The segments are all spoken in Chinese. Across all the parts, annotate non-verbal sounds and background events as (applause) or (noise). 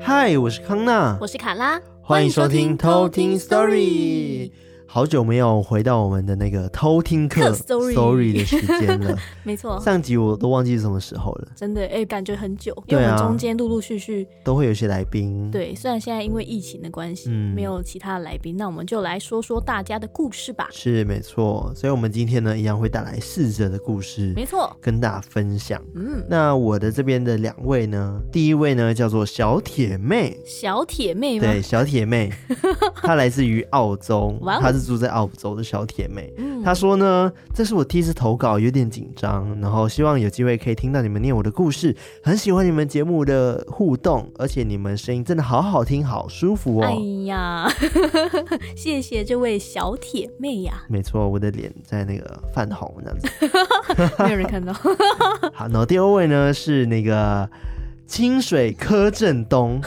嗨，我是康娜，我是卡拉，欢迎收听偷听 Story。好久没有回到我们的那个偷听课 (laughs) story 的时间了，(laughs) 没错，上集我都忘记是什么时候了，真的哎、欸，感觉很久，因为我们中间陆陆续续都会有些来宾，对，虽然现在因为疫情的关系，嗯，没有其他的来宾，那我们就来说说大家的故事吧。是没错，所以我们今天呢，一样会带来逝者的故事，没错，跟大家分享。嗯，那我的这边的两位呢，第一位呢叫做小铁妹，小铁妹吗？对，小铁妹，(laughs) 她来自于澳洲，她是。住在澳洲的小铁妹，嗯，她说呢，这是我第一次投稿，有点紧张，然后希望有机会可以听到你们念我的故事，很喜欢你们节目的互动，而且你们声音真的好好听，好舒服哦。哎呀，(laughs) 谢谢这位小铁妹呀。没错，我的脸在那个泛红这样子，(laughs) 没有人看到。(laughs) 好，然后第二位呢是那个清水柯震东。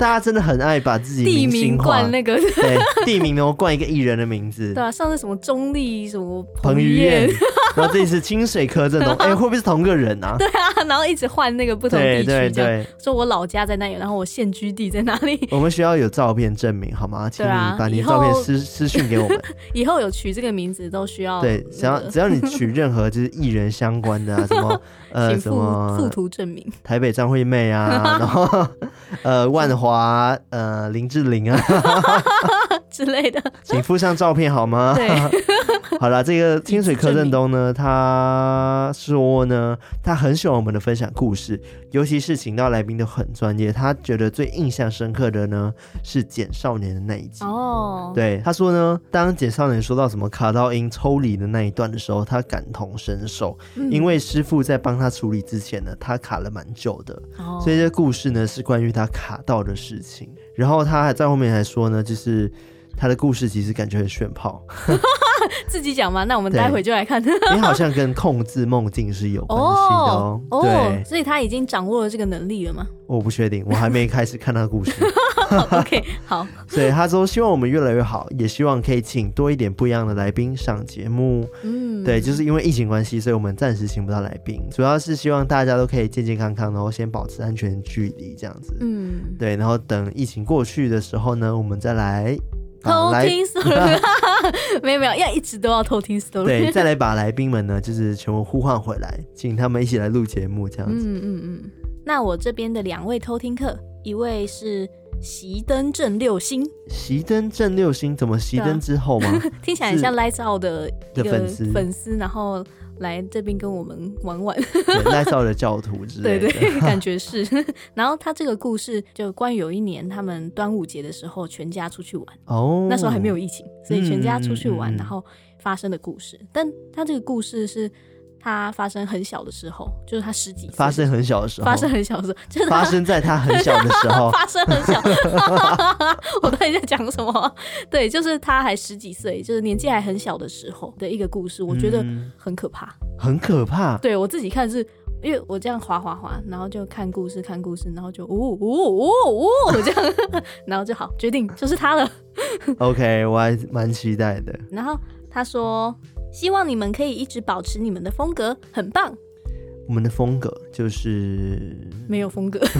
大家真的很爱把自己地名冠那个，对，地名后冠一个艺人的名字。对啊，上次什么中立什么彭于晏，(laughs) 然后这一次清水柯震东，(laughs) 哎、欸，会不会是同个人啊？对啊，然后一直换那个不同地区，对对对，说我老家在那里，然后我现居地在哪里？我们需要有照片证明好吗？请你把你的照片私私讯给我们。(laughs) 以后有取这个名字都需要、那个，对，只要只要你取任何就是艺人相关的啊，什么呃什么附图证明，台北张惠妹啊，然后呃万华。华呃林志玲啊。(laughs) 之类的，请附上照片好吗？对，(laughs) 好了，这个清水柯震东呢，他说呢，他很喜欢我们的分享故事，尤其是请到来宾都很专业。他觉得最印象深刻的呢是简少年的那一集哦。对，他说呢，当简少年说到什么卡到音抽离的那一段的时候，他感同身受，嗯、因为师傅在帮他处理之前呢，他卡了蛮久的，哦、所以这故事呢是关于他卡到的事情。然后他还在后面还说呢，就是。他的故事其实感觉很炫炮，(laughs) 自己讲吗？那我们待会就来看。(laughs) 你好像跟控制梦境是有关系的哦。哦对哦，所以他已经掌握了这个能力了吗？我不确定，我还没开始看他的故事。(laughs) OK，好。所以他说希望我们越来越好，也希望可以请多一点不一样的来宾上节目。嗯，对，就是因为疫情关系，所以我们暂时请不到来宾，主要是希望大家都可以健健康康，然后先保持安全距离这样子。嗯，对，然后等疫情过去的时候呢，我们再来。偷听 (laughs) story，(laughs) 没有没有，要一直都要偷听 story。对，再来把来宾们呢，就是全部呼唤回来，请他们一起来录节目，这样子。嗯嗯嗯。那我这边的两位偷听客，一位是熄灯正六星。熄灯正六星，怎么熄灯之后吗？(laughs) 听起来很像 Lights Out 的一个粉丝，粉丝，然后。来这边跟我们玩玩，耐造的教徒之类的，对 (laughs) 对，(laughs) 感觉是。(laughs) 然后他这个故事就关于有一年他们端午节的时候全家出去玩，哦，那时候还没有疫情，所以全家出去玩，然后发生的故事。但他这个故事是。他发生很小的时候，就是他十几岁。发生很小的时候，发生很小的时候，就是发生在他很小的时候。(laughs) 发生很小，(laughs) 我到底在讲什么？对，就是他还十几岁，就是年纪还很小的时候的一个故事，我觉得很可怕，嗯、很可怕。对我自己看是，因为我这样滑滑滑，然后就看故事，看故事，然后就呜呜呜呜 (laughs) 这样，然后就好决定就是他了。OK，我还蛮期待的。然后他说。希望你们可以一直保持你们的风格，很棒。我们的风格就是没有风格。(laughs) (laughs)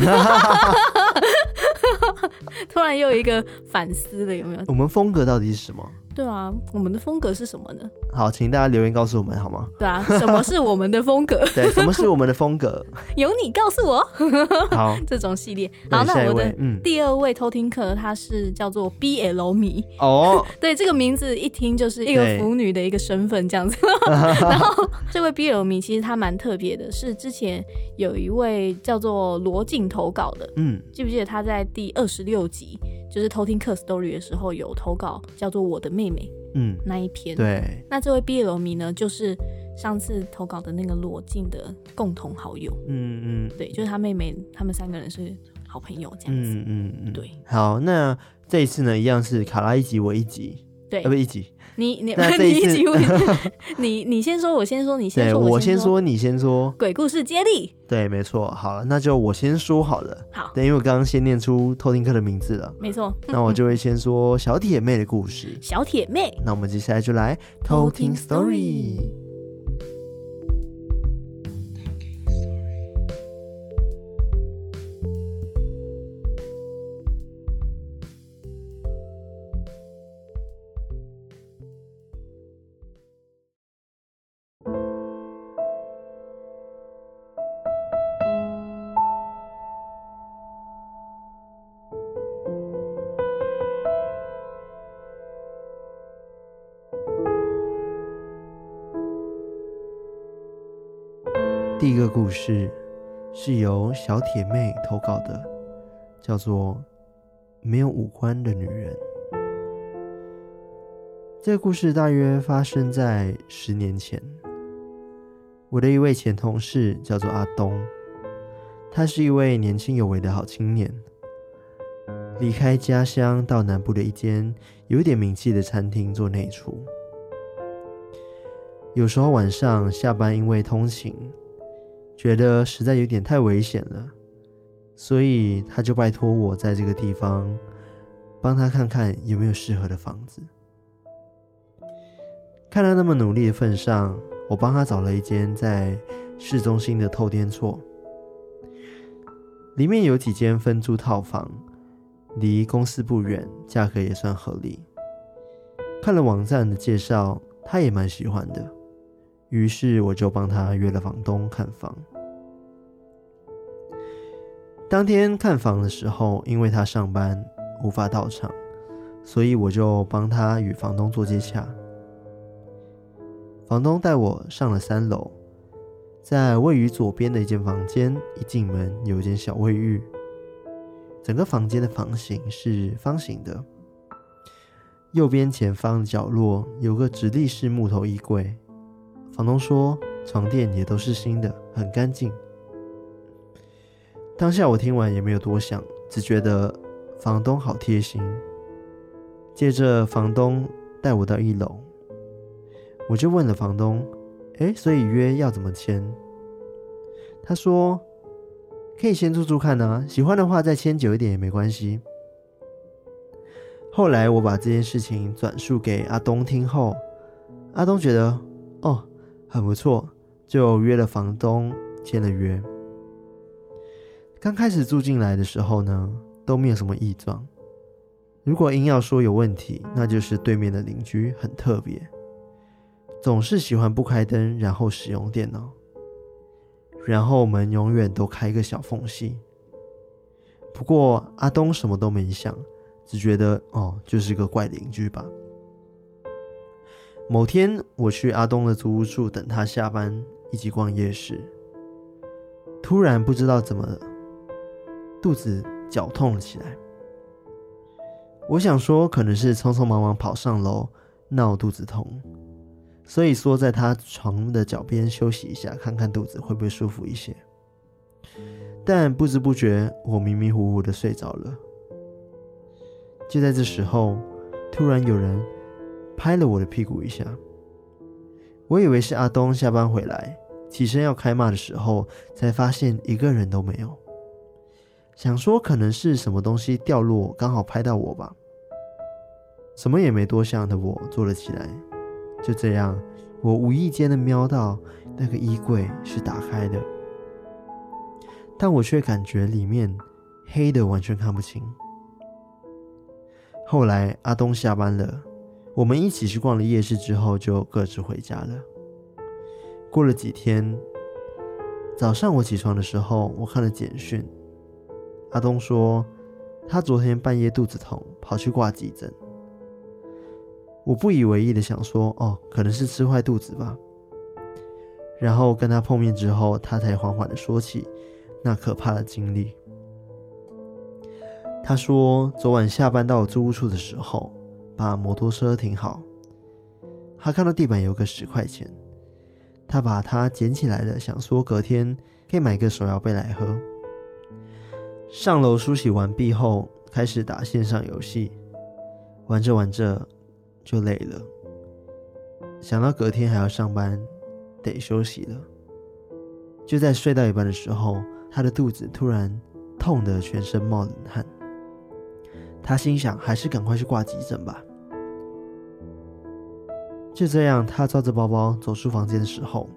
(laughs) 突然又有一个反思了，有没有？我们风格到底是什么？对啊，我们的风格是什么呢？好，请大家留言告诉我们好吗？对啊，什么是我们的风格？(laughs) 对，什么是我们的风格？(laughs) 由你告诉我。(laughs) 好，这种系列。好，那我的第二位偷听客，他是叫做 BL 迷哦。对，这个名字一听就是一个腐女的一个身份这样子。然后这位 BL 迷其实他蛮特别的，是之前有一位叫做罗静投稿的。嗯，记不记得他在第二十六集就是偷听客 story 的时候有投稿，叫做我的妹妹。嗯，那一篇对，那这位毕业罗迷呢，就是上次投稿的那个罗晋的共同好友。嗯嗯，对，就是他妹妹，他们三个人是好朋友这样子。嗯嗯嗯，对。好，那这一次呢，一样是卡拉一集，我一集，对，不一集。你你 (laughs) 你一集，(laughs) 你你先说，我先说，你先说，我先说，你先说。鬼故事接力。对，没错。好了，那就我先说好了。好，对，因为我刚刚先念出偷听客的名字了。没错。那我就会先说小铁妹的故事。(laughs) 小铁妹。那我们接下来就来偷听 story。第一个故事是由小铁妹投稿的，叫做《没有五官的女人》。这个故事大约发生在十年前。我的一位前同事叫做阿东，他是一位年轻有为的好青年。离开家乡到南部的一间有点名气的餐厅做内厨。有时候晚上下班，因为通勤，觉得实在有点太危险了，所以他就拜托我在这个地方帮他看看有没有适合的房子。看他那么努力的份上，我帮他找了一间在市中心的透天厝，里面有几间分租套房，离公司不远，价格也算合理。看了网站的介绍，他也蛮喜欢的。于是我就帮他约了房东看房。当天看房的时候，因为他上班无法到场，所以我就帮他与房东做接洽。房东带我上了三楼，在位于左边的一间房间，一进门有一间小卫浴。整个房间的房型是方形的，右边前方的角落有个直立式木头衣柜。房东说，床垫也都是新的，很干净。当下我听完也没有多想，只觉得房东好贴心。接着房东带我到一楼，我就问了房东：“哎，所以约要怎么签？”他说：“可以先住住看啊，喜欢的话再签久一点也没关系。”后来我把这件事情转述给阿东听后，阿东觉得哦。很不错，就约了房东签了约。刚开始住进来的时候呢，都没有什么异状。如果硬要说有问题，那就是对面的邻居很特别，总是喜欢不开灯，然后使用电脑，然后门永远都开一个小缝隙。不过阿东什么都没想，只觉得哦，就是个怪邻居吧。某天，我去阿东的租屋处等他下班，一起逛夜市。突然不知道怎么了，肚子绞痛了起来。我想说，可能是匆匆忙忙跑上楼闹肚子痛，所以缩在他床的脚边休息一下，看看肚子会不会舒服一些。但不知不觉，我迷迷糊糊的睡着了。就在这时候，突然有人。拍了我的屁股一下，我以为是阿东下班回来，起身要开骂的时候，才发现一个人都没有。想说可能是什么东西掉落，刚好拍到我吧。什么也没多想的我坐了起来。就这样，我无意间的瞄到那个衣柜是打开的，但我却感觉里面黑的完全看不清。后来阿东下班了。我们一起去逛了夜市之后，就各自回家了。过了几天，早上我起床的时候，我看了简讯。阿东说，他昨天半夜肚子痛，跑去挂急诊。我不以为意的想说，哦，可能是吃坏肚子吧。然后跟他碰面之后，他才缓缓的说起那可怕的经历。他说，昨晚下班到我租屋处的时候。把摩托车停好，他看到地板有个十块钱，他把它捡起来了，想说隔天可以买个手摇杯来喝。上楼梳洗完毕后，开始打线上游戏，玩着玩着就累了，想到隔天还要上班，得休息了。就在睡到一半的时候，他的肚子突然痛得全身冒冷汗，他心想还是赶快去挂急诊吧。就这样，他抓着包包走出房间的时候，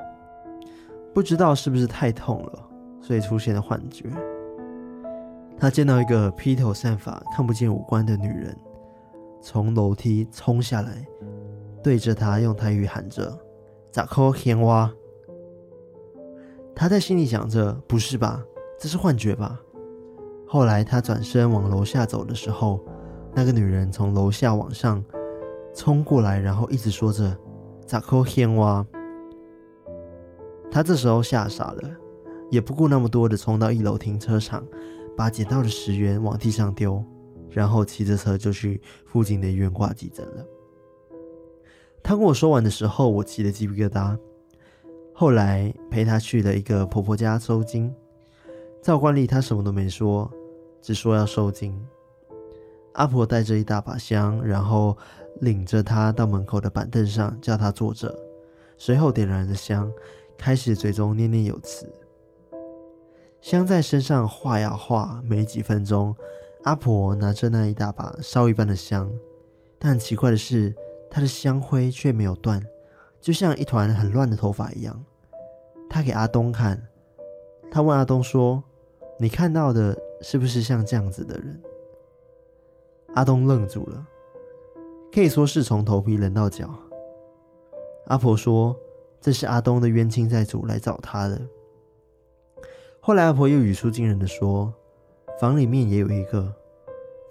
不知道是不是太痛了，所以出现了幻觉。他见到一个披头散发、看不见五官的女人从楼梯冲下来，对着他用台语喊着“咋抠天蛙”。他在心里想着：“不是吧，这是幻觉吧？”后来他转身往楼下走的时候，那个女人从楼下往上。冲过来，然后一直说着“咋抠天蛙”。他这时候吓傻了，也不顾那么多的冲到一楼停车场，把捡到的十元往地上丢，然后骑着车就去附近的医院挂急诊了。他跟我说完的时候，我气得鸡皮疙瘩。后来陪他去了一个婆婆家收惊，照惯例他什么都没说，只说要收惊。阿婆带着一大把香，然后领着他到门口的板凳上，叫他坐着，随后点燃了香。开始嘴中念念有词，香在身上画呀画，没几分钟，阿婆拿着那一大把烧一半的香，但奇怪的是，她的香灰却没有断，就像一团很乱的头发一样。她给阿东看，她问阿东说：“你看到的是不是像这样子的人？”阿东愣住了，可以说是从头皮冷到脚。阿婆说。这是阿东的冤亲债主来找他的。后来阿婆又语出惊人的说：“房里面也有一个，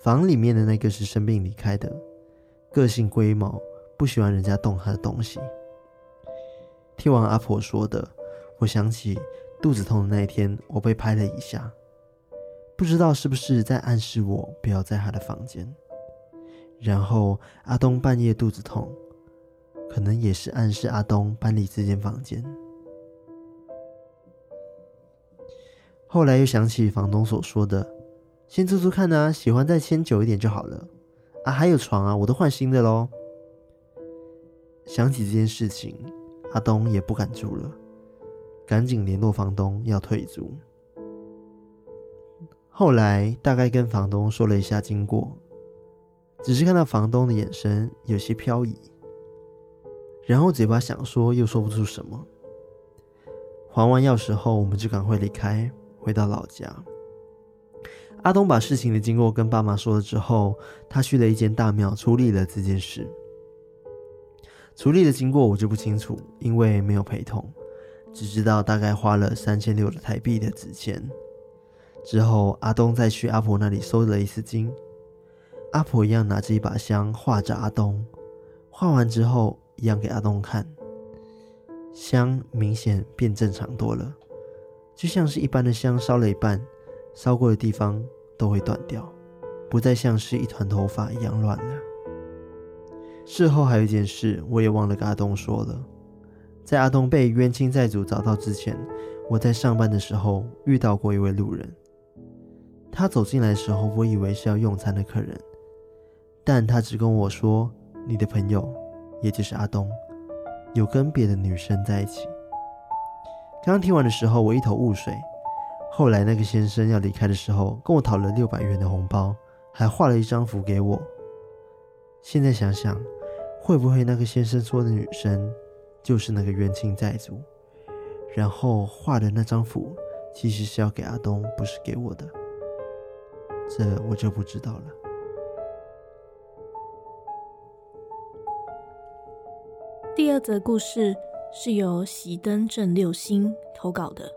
房里面的那个是生病离开的，个性龟毛，不喜欢人家动他的东西。”听完阿婆说的，我想起肚子痛的那一天，我被拍了一下，不知道是不是在暗示我不要在他的房间。然后阿东半夜肚子痛。可能也是暗示阿东搬离这间房间。后来又想起房东所说的：“先住住看啊，喜欢再签久一点就好了。”啊，还有床啊，我都换新的喽。想起这件事情，阿东也不敢住了，赶紧联络房东要退租。后来大概跟房东说了一下经过，只是看到房东的眼神有些飘移。然后嘴巴想说，又说不出什么。还完钥匙后，我们就赶快离开，回到老家。阿东把事情的经过跟爸妈说了之后，他去了一间大庙处理了这件事。处理的经过我就不清楚，因为没有陪同，只知道大概花了三千六的台币的纸钱。之后，阿东再去阿婆那里收了一次金，阿婆一样拿着一把香画着阿东，画完之后。一样给阿东看，香明显变正常多了，就像是一般的香烧了一半，烧过的地方都会断掉，不再像是一团头发一样乱了。事后还有一件事，我也忘了跟阿东说了，在阿东被冤亲债主找到之前，我在上班的时候遇到过一位路人，他走进来的时候，我以为是要用餐的客人，但他只跟我说：“你的朋友。”也就是阿东，有跟别的女生在一起。刚刚听完的时候，我一头雾水。后来那个先生要离开的时候，跟我讨了六百元的红包，还画了一张符给我。现在想想，会不会那个先生说的女生就是那个冤亲债主？然后画的那张符其实是要给阿东，不是给我的。这我就不知道了。第二则故事是由熄灯正六星投稿的，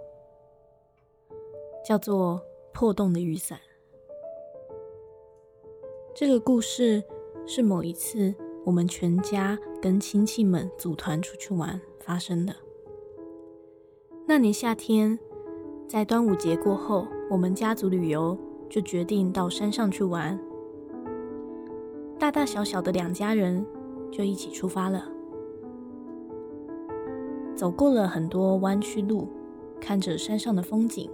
叫做《破洞的雨伞》。这个故事是某一次我们全家跟亲戚们组团出去玩发生的。那年夏天，在端午节过后，我们家族旅游就决定到山上去玩，大大小小的两家人就一起出发了。走过了很多弯曲路，看着山上的风景，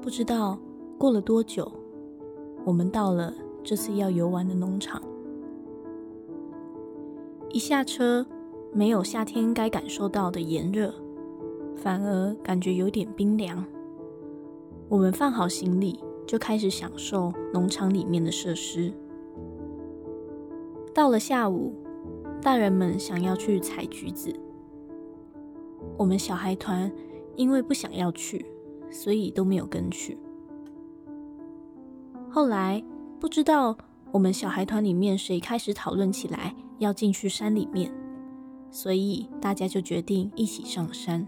不知道过了多久，我们到了这次要游玩的农场。一下车，没有夏天该感受到的炎热，反而感觉有点冰凉。我们放好行李，就开始享受农场里面的设施。到了下午，大人们想要去采橘子。我们小孩团因为不想要去，所以都没有跟去。后来不知道我们小孩团里面谁开始讨论起来要进去山里面，所以大家就决定一起上山。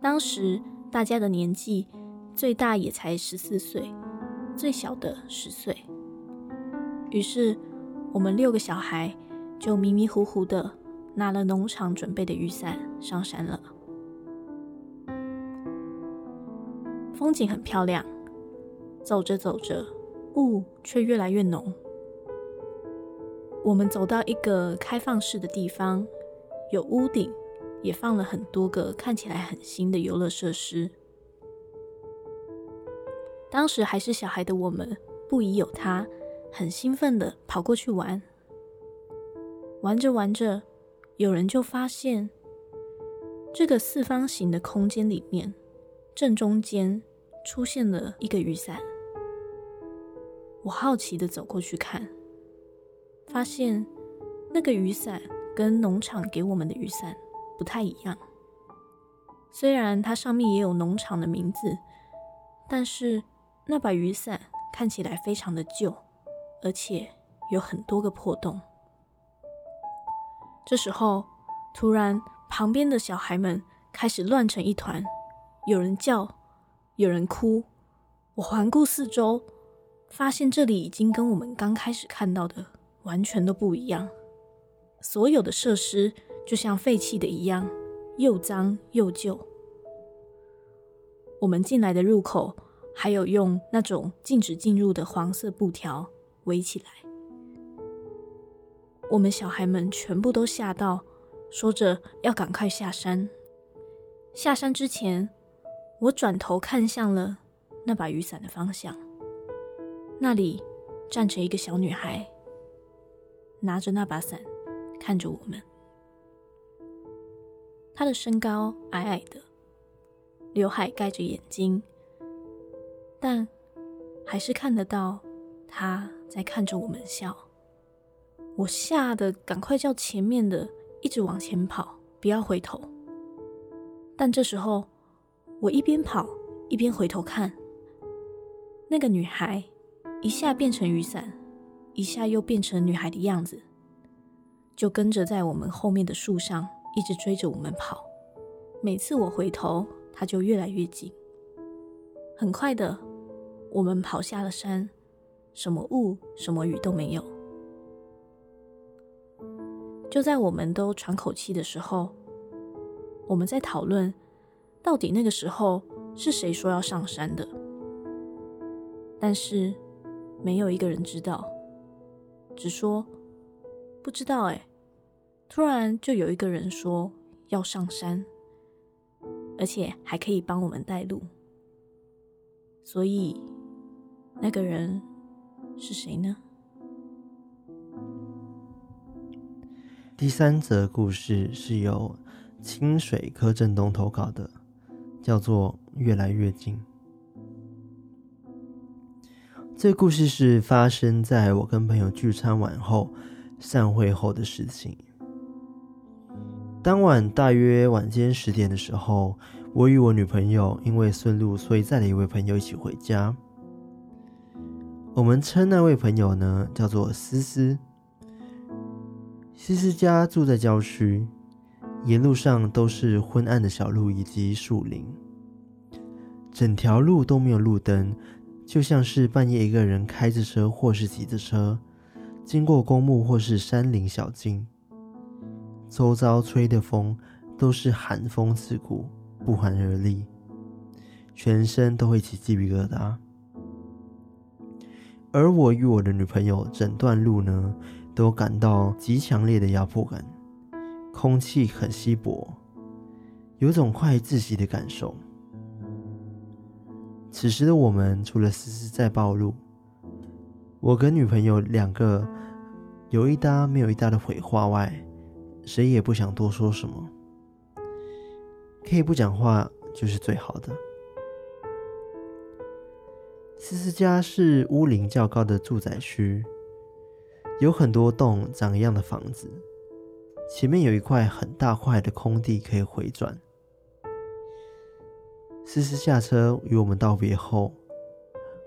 当时大家的年纪最大也才十四岁，最小的十岁。于是我们六个小孩就迷迷糊糊的。拿了农场准备的雨伞上山了。风景很漂亮，走着走着，雾却越来越浓。我们走到一个开放式的地方，有屋顶，也放了很多个看起来很新的游乐设施。当时还是小孩的我们，不疑有他，很兴奋的跑过去玩。玩着玩着，有人就发现这个四方形的空间里面，正中间出现了一个雨伞。我好奇地走过去看，发现那个雨伞跟农场给我们的雨伞不太一样。虽然它上面也有农场的名字，但是那把雨伞看起来非常的旧，而且有很多个破洞。这时候，突然旁边的小孩们开始乱成一团，有人叫，有人哭。我环顾四周，发现这里已经跟我们刚开始看到的完全都不一样。所有的设施就像废弃的一样，又脏又旧。我们进来的入口还有用那种禁止进入的黄色布条围起来。我们小孩们全部都吓到，说着要赶快下山。下山之前，我转头看向了那把雨伞的方向，那里站着一个小女孩，拿着那把伞，看着我们。她的身高矮矮的，刘海盖着眼睛，但还是看得到她在看着我们笑。我吓得赶快叫前面的一直往前跑，不要回头。但这时候，我一边跑一边回头看，那个女孩一下变成雨伞，一下又变成女孩的样子，就跟着在我们后面的树上一直追着我们跑。每次我回头，她就越来越近。很快的，我们跑下了山，什么雾，什么雨都没有。就在我们都喘口气的时候，我们在讨论，到底那个时候是谁说要上山的？但是没有一个人知道，只说不知道。哎，突然就有一个人说要上山，而且还可以帮我们带路。所以那个人是谁呢？第三则故事是由清水柯震东投稿的，叫做《越来越近》。这故事是发生在我跟朋友聚餐完后散会后的事情。当晚大约晚间十点的时候，我与我女朋友因为顺路，所以载了一位朋友一起回家。我们称那位朋友呢叫做思思。西斯家住在郊区，沿路上都是昏暗的小路以及树林，整条路都没有路灯，就像是半夜一个人开着车或是骑着车，经过公墓或是山林小径，周遭吹的风都是寒风刺骨，不寒而栗，全身都会起鸡皮疙瘩。而我与我的女朋友整段路呢，都感到极强烈的压迫感，空气很稀薄，有种快窒息的感受。此时的我们除了思思在暴露，我跟女朋友两个有一搭没有一搭的回话外，谁也不想多说什么。可以不讲话就是最好的。思思家是屋龄较高的住宅区。有很多栋长一样的房子，前面有一块很大块的空地可以回转。思思下车与我们道别后，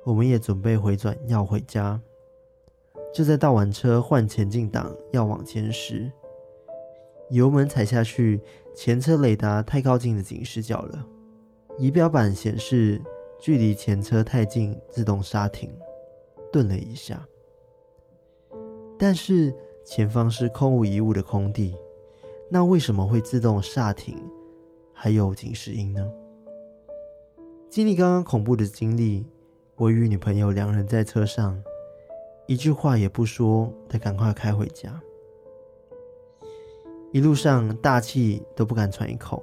我们也准备回转要回家。就在倒完车换前进档要往前时，油门踩下去，前车雷达太靠近的警示角了，仪表板显示距离前车太近，自动刹停，顿了一下。但是前方是空无一物的空地，那为什么会自动刹停，还有警示音呢？经历刚刚恐怖的经历，我与女朋友两人在车上，一句话也不说的赶快开回家。一路上大气都不敢喘一口。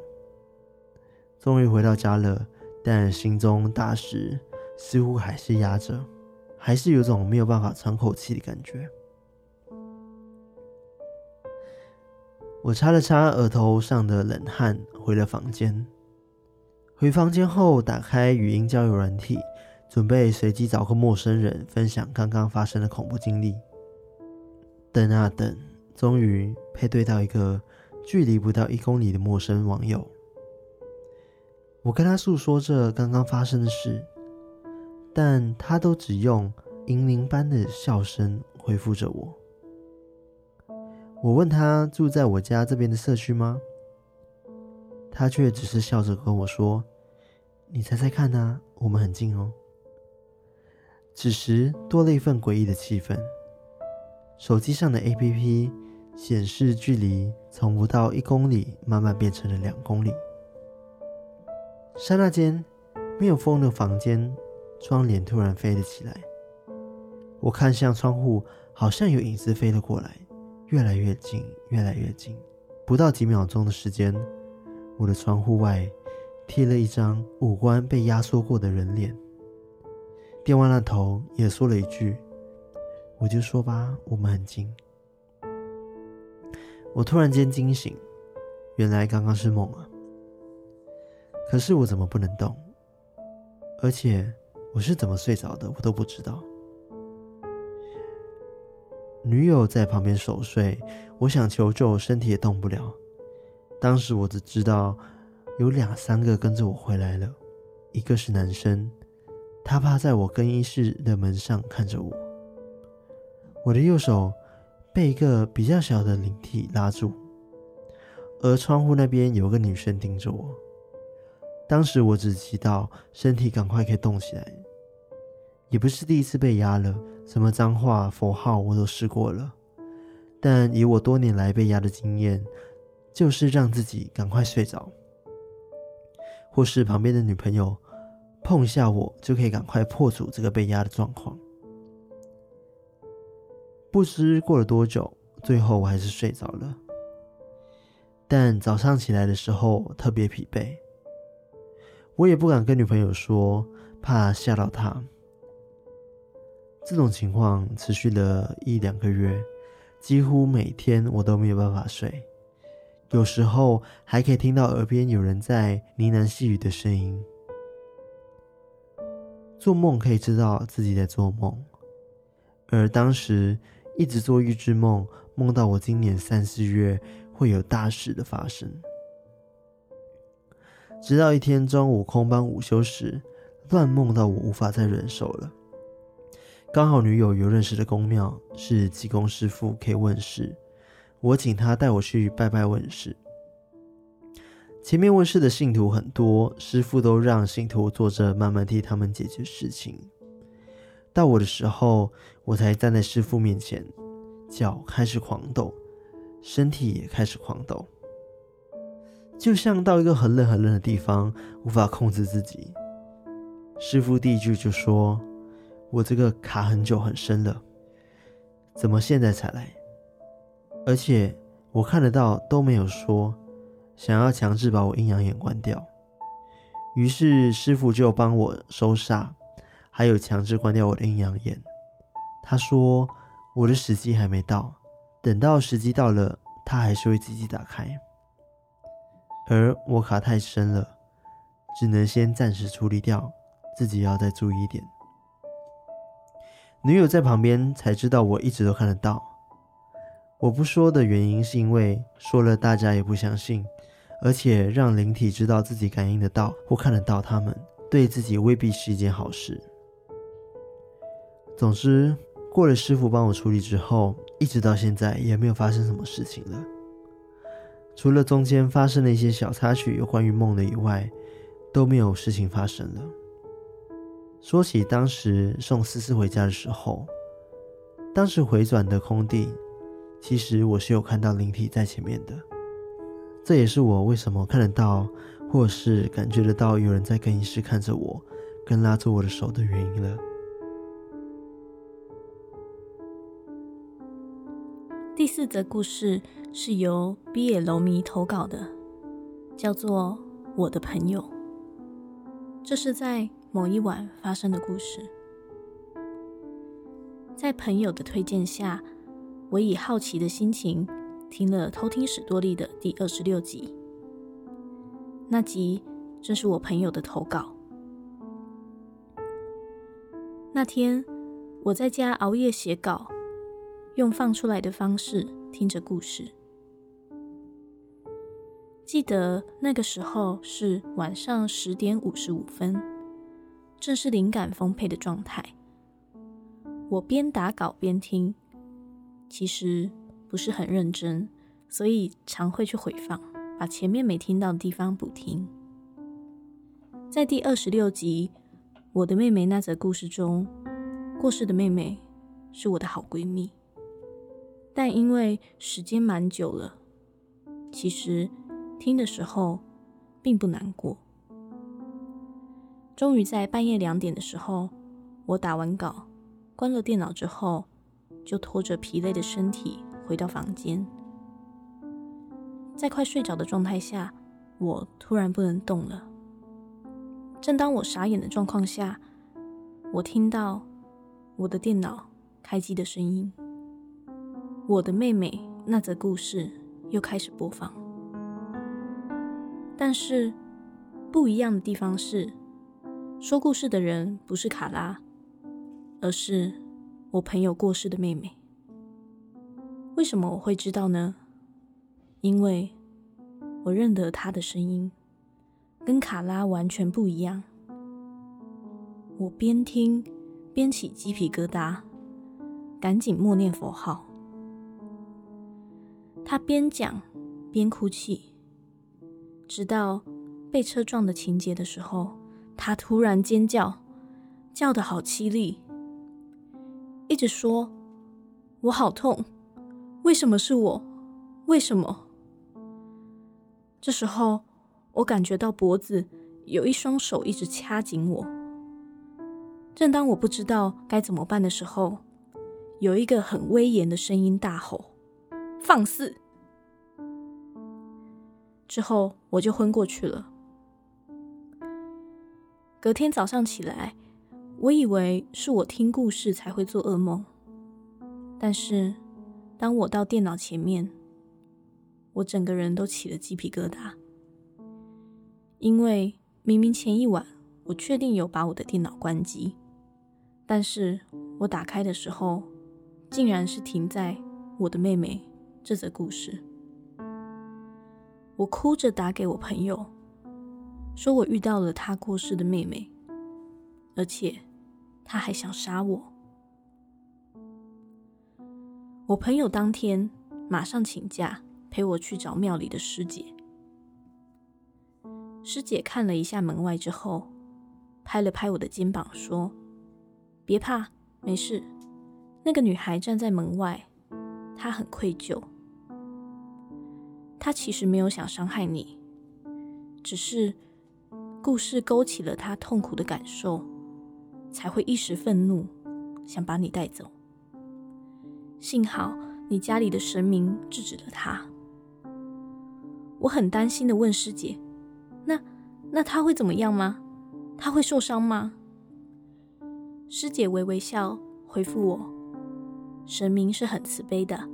终于回到家了，但心中大石似乎还是压着，还是有种没有办法喘口气的感觉。我擦了擦额头上的冷汗，回了房间。回房间后，打开语音交友软体，准备随机找个陌生人分享刚刚发生的恐怖经历。等啊等，终于配对到一个距离不到一公里的陌生网友。我跟他诉说着刚刚发生的事，但他都只用银铃般的笑声回复着我。我问他住在我家这边的社区吗？他却只是笑着跟我说：“你猜猜看啊，我们很近哦。”此时多了一份诡异的气氛。手机上的 APP 显示距离从不到一公里慢慢变成了两公里。刹那间，没有风的房间窗帘突然飞了起来。我看向窗户，好像有影子飞了过来，越来越近，越来越近。不到几秒钟的时间，我的窗户外贴了一张五官被压缩过的人脸。电话那头也说了一句：“我就说吧，我们很近。”我突然间惊醒，原来刚刚是梦啊。可是我怎么不能动？而且我是怎么睡着的，我都不知道。女友在旁边守睡，我想求救，身体也动不了。当时我只知道有两三个跟着我回来了，一个是男生，他趴在我更衣室的门上看着我。我的右手被一个比较小的灵体拉住，而窗户那边有个女生盯着我。当时我只祈祷身体赶快可以动起来，也不是第一次被压了，什么脏话、佛号我都试过了，但以我多年来被压的经验，就是让自己赶快睡着，或是旁边的女朋友碰一下我，就可以赶快破除这个被压的状况。不知过了多久，最后我还是睡着了，但早上起来的时候特别疲惫。我也不敢跟女朋友说，怕吓到她。这种情况持续了一两个月，几乎每天我都没有办法睡，有时候还可以听到耳边有人在呢喃细语的声音。做梦可以知道自己在做梦，而当时一直做预知梦，梦到我今年三四月会有大事的发生。直到一天中午空班午休时，乱梦到我无法再忍受了。刚好女友有认识的公庙是济公师傅可以问事，我请他带我去拜拜问事。前面问事的信徒很多，师傅都让信徒坐着慢慢替他们解决事情。到我的时候，我才站在师傅面前，脚开始狂抖，身体也开始狂抖。就像到一个很冷很冷的地方，无法控制自己。师傅第一句就说：“我这个卡很久很深了，怎么现在才来？而且我看得到都没有说，想要强制把我阴阳眼关掉。”于是师傅就帮我收煞，还有强制关掉我的阴阳眼。他说：“我的时机还没到，等到时机到了，他还是会自己打开。”而我卡太深了，只能先暂时处理掉，自己要再注意一点。女友在旁边才知道我一直都看得到。我不说的原因是因为说了大家也不相信，而且让灵体知道自己感应得到或看得到他们，对自己未必是一件好事。总之，过了师傅帮我处理之后，一直到现在也没有发生什么事情了。除了中间发生了一些小插曲，有关于梦的以外，都没有事情发生了。说起当时送思思回家的时候，当时回转的空地，其实我是有看到灵体在前面的。这也是我为什么看得到，或是感觉得到有人在更衣室看着我，跟拉着我的手的原因了。第四则故事是由比野楼迷投稿的，叫做《我的朋友》。这是在某一晚发生的故事。在朋友的推荐下，我以好奇的心情听了偷听史多利的第二十六集。那集正是我朋友的投稿。那天我在家熬夜写稿，用放出来的方式听着故事。记得那个时候是晚上十点五十五分，正是灵感丰沛的状态。我边打稿边听，其实不是很认真，所以常会去回放，把前面没听到的地方补听。在第二十六集《我的妹妹》那则故事中，过世的妹妹是我的好闺蜜，但因为时间蛮久了，其实听的时候并不难过。终于在半夜两点的时候，我打完稿。关了电脑之后，就拖着疲累的身体回到房间。在快睡着的状态下，我突然不能动了。正当我傻眼的状况下，我听到我的电脑开机的声音。我的妹妹那则故事又开始播放，但是不一样的地方是，说故事的人不是卡拉。而是我朋友过世的妹妹。为什么我会知道呢？因为我认得她的声音，跟卡拉完全不一样。我边听边起鸡皮疙瘩，赶紧默念佛号。她边讲边哭泣，直到被车撞的情节的时候，他突然尖叫，叫得好凄厉。一直说：“我好痛，为什么是我？为什么？”这时候，我感觉到脖子有一双手一直掐紧我。正当我不知道该怎么办的时候，有一个很威严的声音大吼：“放肆！”之后我就昏过去了。隔天早上起来。我以为是我听故事才会做噩梦，但是当我到电脑前面，我整个人都起了鸡皮疙瘩，因为明明前一晚我确定有把我的电脑关机，但是我打开的时候，竟然是停在我的妹妹这则故事。我哭着打给我朋友，说我遇到了他过世的妹妹，而且。他还想杀我。我朋友当天马上请假陪我去找庙里的师姐。师姐看了一下门外之后，拍了拍我的肩膀说：“别怕，没事。那个女孩站在门外，她很愧疚。她其实没有想伤害你，只是故事勾起了他痛苦的感受。”才会一时愤怒，想把你带走。幸好你家里的神明制止了他。我很担心的问师姐：“那那他会怎么样吗？他会受伤吗？”师姐微微笑回复我：“神明是很慈悲的，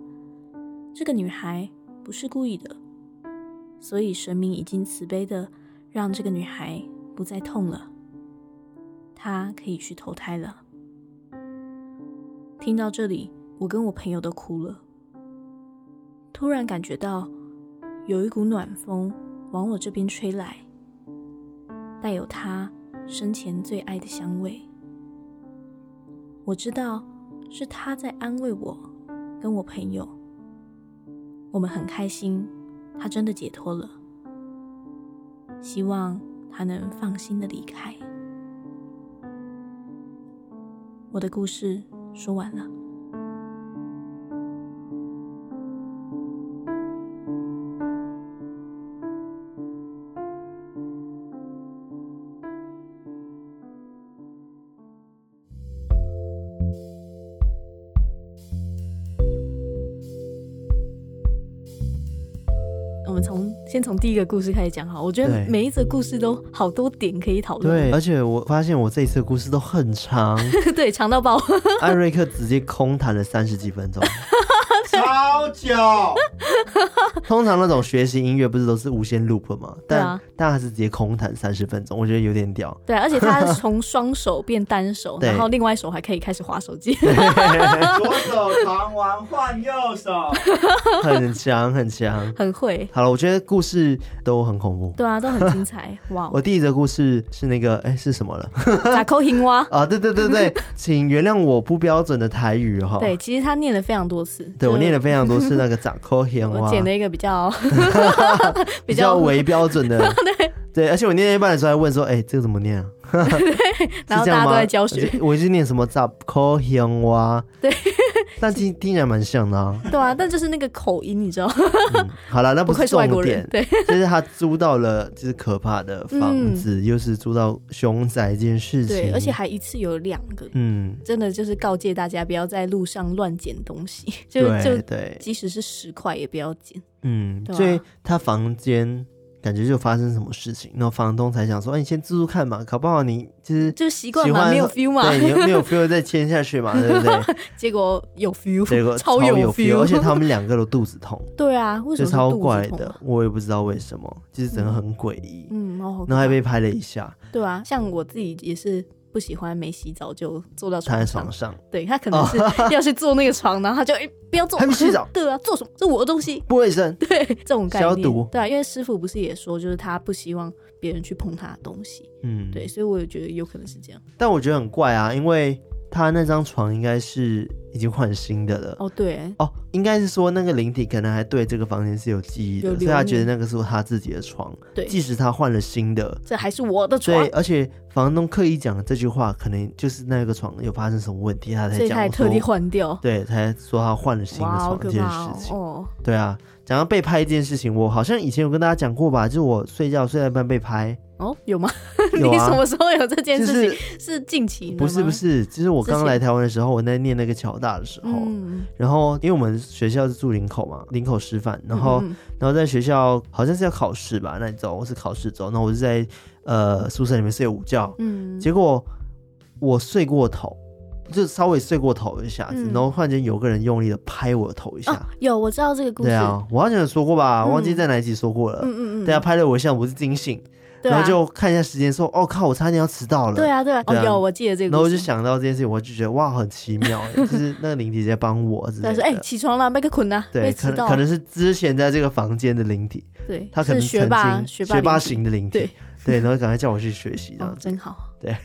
这个女孩不是故意的，所以神明已经慈悲的让这个女孩不再痛了。”她可以去投胎了。听到这里，我跟我朋友都哭了。突然感觉到有一股暖风往我这边吹来，带有她生前最爱的香味。我知道是她在安慰我，跟我朋友。我们很开心，她真的解脱了。希望他能放心的离开。我的故事说完了。先从第一个故事开始讲好。我觉得每一则故事都好多点可以讨论。对，而且我发现我这一次的故事都很长，(laughs) 对，长到爆。艾瑞克直接空谈了三十几分钟。(laughs) 超久，通常那种学习音乐不是都是无限 loop 吗？但但还是直接空弹三十分钟，我觉得有点屌。对，而且他从双手变单手，(laughs) 然后另外一手还可以开始划手机。(laughs) (laughs) 左手弹完换右手，很强很强，很会。好了，我觉得故事都很恐怖。对啊，都很精彩。哇，我第一则故事是那个，哎，是什么了？咋扣青蛙啊？对对对对，请原谅我不标准的台语哈。对，其实他念了非常多次。对我念了非常多次那个咋扣青蛙，我剪了一个 (laughs) 比较比较为标准的。(laughs) 对对，而且我念一半的时候还问说，哎，这个怎么念啊？(laughs) 对然后大家都在教学。我一直念什么杂科香蛙？对。(laughs) 但听听起来蛮像的啊，对啊，但就是那个口音，你知道？嗯、好了，那不是重点，对，就是他租到了就是可怕的房子，嗯、又是租到凶宅这件事情，对，而且还一次有两个，嗯，真的就是告诫大家不要在路上乱捡东西，(laughs) 就对就对，即使是十块也不要捡，嗯，吧所以他房间。感觉就发生什么事情，然后房东才想说：“哎，你先住住看嘛，搞不好你就是就习惯嘛，没有 feel 嘛，对，你没有 feel 再签下去嘛，对不对？” (laughs) 结果有 feel，结果 (laughs) 超有 feel，而且他们 (laughs) 两个都肚子痛。对啊，为什么就超怪的？我也不知道为什么，就是整个很诡异。嗯，然后还被拍了一下。对啊，像我自己也是。不喜欢没洗澡就坐到床上，床上。对他可能是 (laughs) 要去坐那个床，然后他就哎不要坐，还没洗澡，(laughs) 对啊，做什么？这是我的东西，不卫生，(laughs) 对这种概念，消毒，对啊，因为师傅不是也说，就是他不希望别人去碰他的东西，嗯，对，所以我也觉得有可能是这样，但我觉得很怪啊，因为。他那张床应该是已经换新的了。哦，对，哦，应该是说那个灵体可能还对这个房间是有记忆的，所以他觉得那个是他自己的床。对，即使他换了新的，这还是我的床。对，而且房东刻意讲的这句话，可能就是那个床有发生什么问题，他才讲。他还特地换掉。对，才说他换了新的床这件事情。哦，对啊，讲到被拍这件事情，我好像以前有跟大家讲过吧，就是我睡觉睡到一半被拍。哦，有吗？有啊、(laughs) 你什么时候有这件事情？就是、是近期？不是不是，就是我刚来台湾的时候，我在念那个侨大的时候，嗯、然后因为我们学校是住林口嘛，林口师范，然后、嗯、然后在学校好像是要考试吧，那周我是考试周，那我就在呃宿舍里面睡午觉，嗯，结果我睡过头，就稍微睡过头一下子，嗯、然后忽然间有个人用力的拍我的头一下，哦、有我知道这个故事，对啊，我好像有说过吧，忘记在哪一集说过了，嗯嗯嗯，对啊，拍了我一下，我是惊醒。然后就看一下时间，说：“哦靠，我差点要迟到了。”对啊，对啊，有我记得这个。然后我就想到这件事情，我就觉得哇，很奇妙，就是那个灵体在帮我。(laughs) 他说：“哎，起床了，麦克困呐。”对，可能可能是之前在这个房间的灵体。对，他可能曾经学霸型的灵体。对 (laughs) 对，然后赶快叫我去学习，这样真好。对，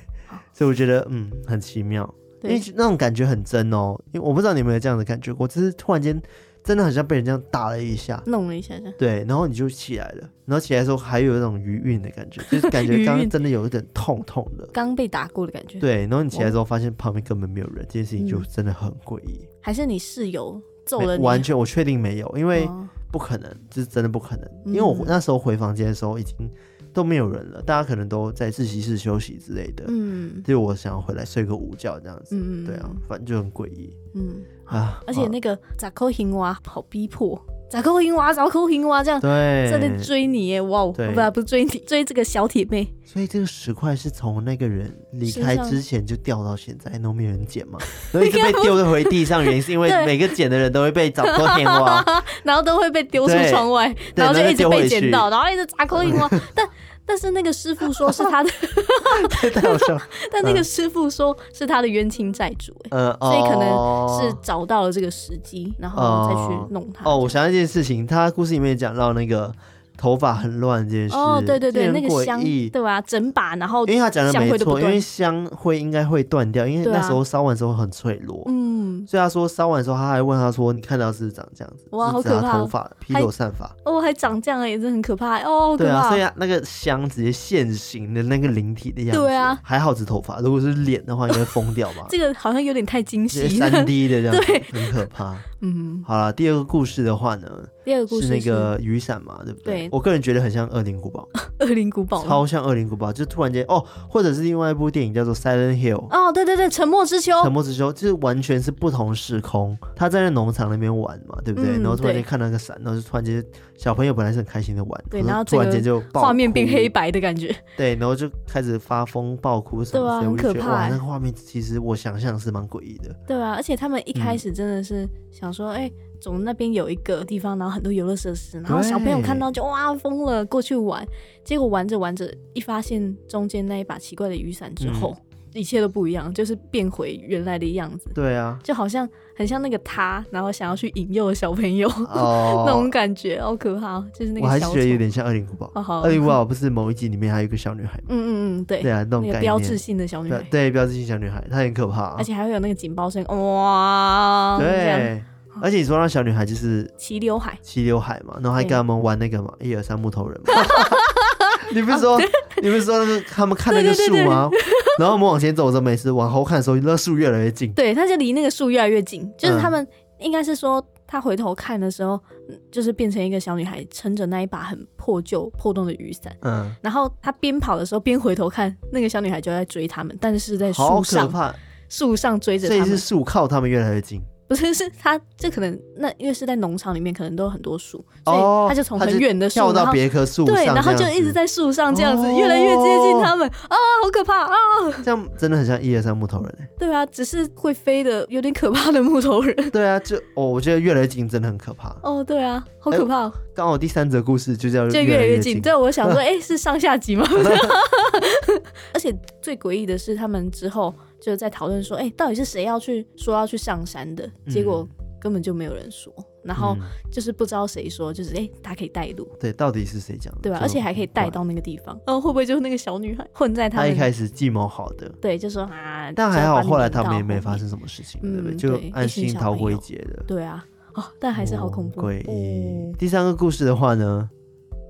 所以我觉得嗯很奇妙，因为那种感觉很真哦。因为我不知道你有没有这样的感觉过，只是突然间。真的很像被人这样打了一下，弄了一下下，对，然后你就起来了，然后起来的时候还有一种余韵的感觉，(laughs) 就是感觉刚刚真的有一点痛痛的，刚被打过的感觉。对，然后你起来之后发现旁边根本没有人，这件事情就真的很诡异。还是你室友揍了你？完全，我确定没有，因为不可能，这是真的不可能。因为我那时候回房间的时候已经都没有人了，大家可能都在自习室休息之类的。嗯，就我想要回来睡个午觉这样子。嗯，对啊，反正就很诡异。嗯。啊！而且那个杂口青蛙好逼迫，杂口青蛙，杂口青蛙这样对，在那追你耶！哇，不不追你，追这个小铁妹。所以这个石块是从那个人离开之前就掉到现在，都没有人捡嘛？(laughs) 所以一直被丢回地上，原因是因为 (laughs) 每个捡的人都会被找扣青蛙，(laughs) 然后都会被丢出窗外，然后就一直被捡到，然后一直砸扣青蛙，但。但是那个师傅说是他的，(laughs) 太好笑。(laughs) 但那个师傅说是他的冤亲债主，呃，所以可能是找到了这个时机，然后再去弄他。哦，我想到一件事情，他故事里面讲到那个。头发很乱这件事哦，对对对，那个香对吧？整把，然后因为他讲的没错，因为香灰应该会断掉，因为那时候烧完之后很脆弱，嗯，所以他说烧完之后，他还问他说：“你看到是长这样子？”哇，好可怕！头发披头散发哦，还长这样哎，真的很可怕哦。对啊，所以那个香直接现形的那个灵体的样子，对啊，还好是头发，如果是脸的话，应该疯掉吧？(laughs) 这个好像有点太惊喜，三 D 的这样子，(laughs) 很可怕。嗯，好了，第二个故事的话呢，第二个故事是那个雨伞嘛，对不对？对，我个人觉得很像《恶灵古堡》，(laughs)《恶灵古堡》超像《恶灵古堡》，就突然间哦，或者是另外一部电影叫做《Silent Hill》。哦，对对对，《沉默之丘》。沉默之丘就是完全是不同同时空，他在那农场那边玩嘛，对不对？嗯、然后突然间看到个伞，然后就突然间小朋友本来是很开心的玩，对，然后突然间就画面变黑白的感觉，对，然后就开始发疯爆哭什么，对啊，很可怕。哇，那个画面其实我想象是蛮诡异的，对啊，而且他们一开始真的是想说，哎、嗯。欸总那边有一个地方，然后很多游乐设施，然后小朋友看到就哇疯了，过去玩。结果玩着玩着，一发现中间那一把奇怪的雨伞之后，嗯、一切都不一样，就是变回原来的样子。对啊，就好像很像那个他，然后想要去引诱小朋友、哦、(laughs) 那种感觉，好可怕。就是那个，我还是觉得有点像《恶灵古堡》。恶灵古堡不是某一集里面还有一个小女孩吗？嗯嗯嗯，对对啊，那种那个标志性的小女孩，对，对标志性小女孩，她很可怕、啊，而且还会有那个警报声，哇，对。而且你说那小女孩就是齐刘海，齐刘海嘛，然后还跟他们玩那个嘛，一二三木头人嘛。(laughs) 你不是说，你不是说他们看那个树吗？然后我们往前走着，每次往后看的时候，那树越来越近。对，他就离那个树越来越近。就是他们应该是说，他回头看的时候，就是变成一个小女孩撑着那一把很破旧破洞的雨伞。嗯。然后他边跑的时候边回头看，那个小女孩就在追他们，但是在树上，树上追着他们。这是树靠他们越来越近。不是，是他这可能那因为是在农场里面，可能都有很多树，所以他就从很远的树跳到别棵树上，对，然后就一直在树上这样子，越来越接近他们啊，好可怕啊！这样真的很像一二三木头人。对啊，只是会飞的有点可怕的木头人。对啊，就哦，我觉得越来越近真的很可怕。哦，对啊，好可怕。刚好第三则故事就叫就越来越近。对，我想说，(laughs) 哎，是上下集吗？(laughs) (laughs) 而且最诡异的是，他们之后。就在讨论说，哎、欸，到底是谁要去说要去上山的？结果根本就没有人说，嗯、然后就是不知道谁说，就是哎，他、欸、可以带路。对，到底是谁讲的？对吧？而且还可以带到那个地方。嗯，会不会就是那个小女孩混在他？他一开始计谋好的。对，就说啊，但还好，后来他们也没发生什么事情，对不对？嗯、就安心逃过一劫的。对啊，哦，但还是好恐怖。诡异、哦。第三个故事的话呢？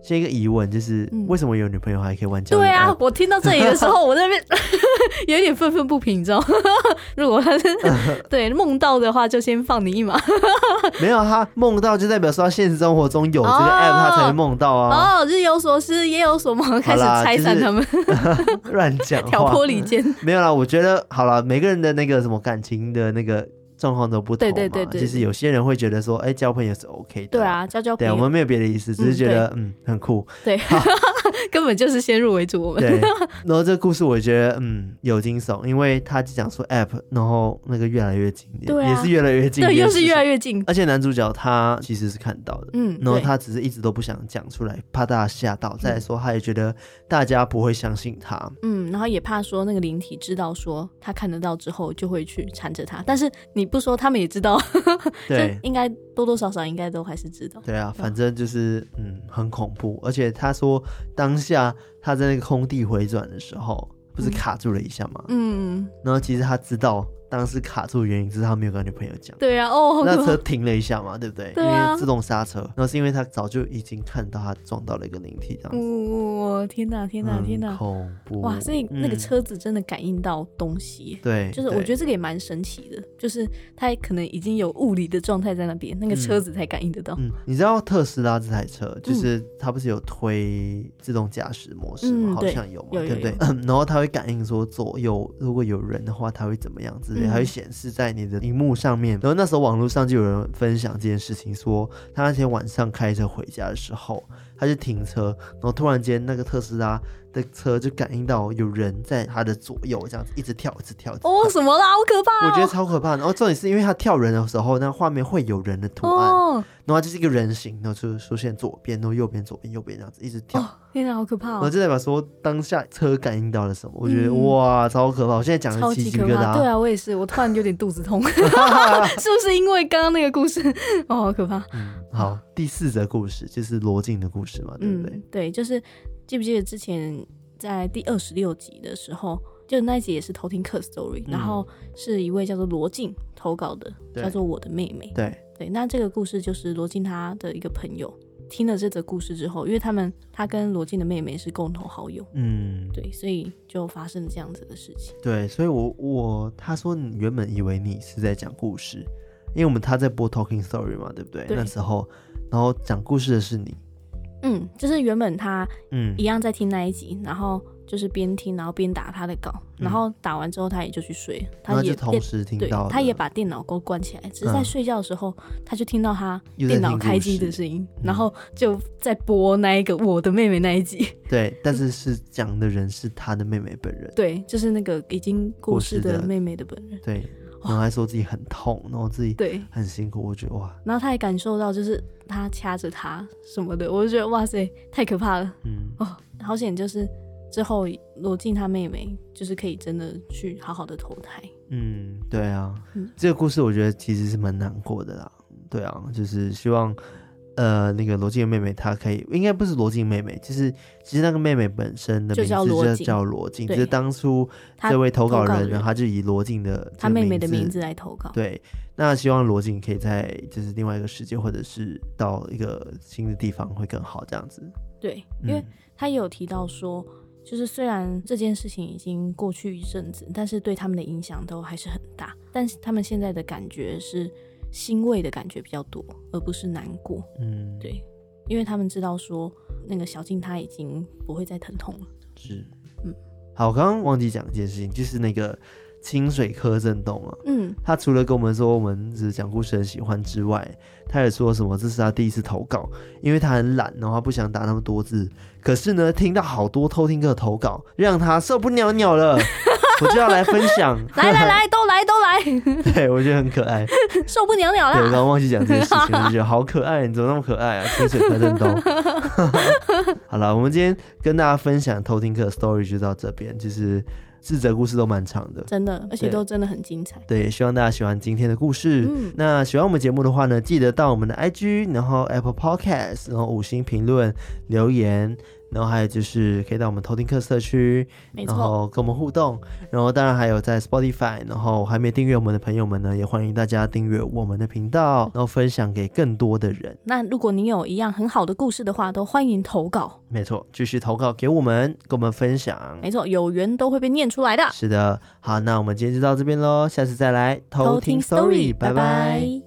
先一个疑问，就是为什么有女朋友还可以玩交友？对啊，我听到这里的 (laughs) 时候，我那边 (laughs) 有点愤愤不平，你知道吗？(laughs) 如果他是对梦到的话，就先放你一马。没有，他梦到就代表说他现实生活中有这个 app，他才会梦到啊。哦，日有所思，夜有所梦，开始拆散他们，乱讲，挑拨离间。没有啦，我觉得好了，每个人的那个什么感情的那个。状况都不同嘛，对对对，其实有些人会觉得说，哎，交朋友是 OK 的。对啊，交交朋友。对，我们没有别的意思，只是觉得嗯很酷。对，根本就是先入为主我们。对。(laughs) 然后这个故事我觉得嗯有惊悚，因为他讲说 App，然后那个越来越近，对，也是越来越近，对，又是越来越近。而且男主角他其实是看到的，嗯，然后他只是一直都不想讲出来，怕大家吓到。再来说，他也觉得大家不会相信他，嗯，然后也怕说那个灵体知道说他看得到之后就会去缠着他，但是你不说，他们也知道。(laughs) 对，应该多多少少应该都还是知道。对啊，反正就是嗯，很恐怖。而且他说当下他在那个空地回转的时候，不是卡住了一下吗？嗯，然后其实他知道。当时卡住的原因是他没有跟女朋友讲。对啊，哦，(laughs) 那车停了一下嘛，对不对？对啊，因为自动刹车。然后是因为他早就已经看到他撞到了一个灵体，这样子。哇，天哪，天哪，天哪！恐怖。哇，所以那个车子真的感应到东西。对，就是我觉得这个也蛮神奇的，就是他可能已经有物理的状态在那边，那个车子才感应得到。嗯，你知道特斯拉这台车，就是它不是有推自动驾驶模式吗？好像有嘛，对不对？(laughs) 然后它会感应说左右如果有人的话，它会怎么样之类，还会显示在你的荧幕上面。然后那时候网络上就有人分享这件事情，说他那天晚上开车回家的时候，他就停车，然后突然间那个特斯拉。的车就感应到有人在他的左右，这样子一直跳，一直跳。哦，什么啦？好可怕！我觉得超可怕。然后重点是因为他跳人的时候，那画面会有人的图案，哦、然后就是一个人形，然后就出现左边，然后右边，左边，右边这样子一直跳。哦、天哪，好可怕、哦！然后就代表说当下车感应到了什么？我觉得、嗯、哇，超可怕！我现在讲的奇奇疙瘩。对啊，我也是，我突然有点肚子痛，(laughs) 是不是因为刚刚那个故事？哦，好可怕。嗯，好，第四则故事就是罗晋的故事嘛，对不对？嗯、对，就是记不记得之前？在第二十六集的时候，就那一集也是偷听客 story，、嗯、然后是一位叫做罗静投稿的，叫做我的妹妹。对对，那这个故事就是罗静她的一个朋友听了这则故事之后，因为他们他跟罗静的妹妹是共同好友，嗯，对，所以就发生了这样子的事情。对，所以我我他说你原本以为你是在讲故事，因为我们他在播 talking story 嘛，对不对？对那时候，然后讲故事的是你。嗯，就是原本他嗯一样在听那一集，然后。就是边听，然后边打他的稿，然后打完之后他也就去睡，他也同时听到，他也把电脑给关起来，只是在睡觉的时候，他就听到他电脑开机的声音，然后就在播那一个我的妹妹那一集。对，但是是讲的人是他的妹妹本人。对，就是那个已经过世的妹妹的本人。对，然后还说自己很痛，然后自己对很辛苦，我觉得哇。然后他也感受到就是他掐着他什么的，我就觉得哇塞，太可怕了。嗯哦，好险就是。之后，罗晋他妹妹就是可以真的去好好的投胎。嗯，对啊，嗯、这个故事我觉得其实是蛮难过的啦。对啊，就是希望呃那个罗晋的妹妹她可以，应该不是罗晋妹妹，就是其实那个妹妹本身的名字就叫罗晋，就是当初这位投稿人，然后他就以罗晋的他妹妹的名字来投稿。对，那希望罗晋可以在就是另外一个世界，或者是到一个新的地方会更好这样子。对，因为他也有提到说。就是虽然这件事情已经过去一阵子，但是对他们的影响都还是很大。但是他们现在的感觉是欣慰的感觉比较多，而不是难过。嗯，对，因为他们知道说那个小静她已经不会再疼痛了。是，嗯，好，我刚刚忘记讲一件事情，就是那个。清水柯震东啊，嗯，他除了跟我们说我们只是讲故事很喜欢之外，他也说什么这是他第一次投稿，因为他很懒，然后他不想打那么多字。可是呢，听到好多偷听客投稿，让他受不了了了，我就要来分享。来来来，(laughs) 都来都来。对，我觉得很可爱，(laughs) 受不了了了。对，我刚刚忘记讲这件事情，我就觉得好可爱，你怎么那么可爱啊？清水柯震东。好了，我们今天跟大家分享偷听客 story 就到这边，就是。四则故事都蛮长的，真的，而且都真的很精彩。对，希望大家喜欢今天的故事。嗯，那喜欢我们节目的话呢，记得到我们的 IG，然后 Apple Podcast，然后五星评论留言。然后还有就是可以到我们偷听客社区，然后跟我们互动。然后当然还有在 Spotify，然后还没订阅我们的朋友们呢，也欢迎大家订阅我们的频道，然后分享给更多的人。那如果你有一样很好的故事的话，都欢迎投稿。没错，继续投稿给我们，跟我们分享。没错，有缘都会被念出来的。是的，好，那我们今天就到这边喽，下次再来偷听 Story，拜拜。拜拜。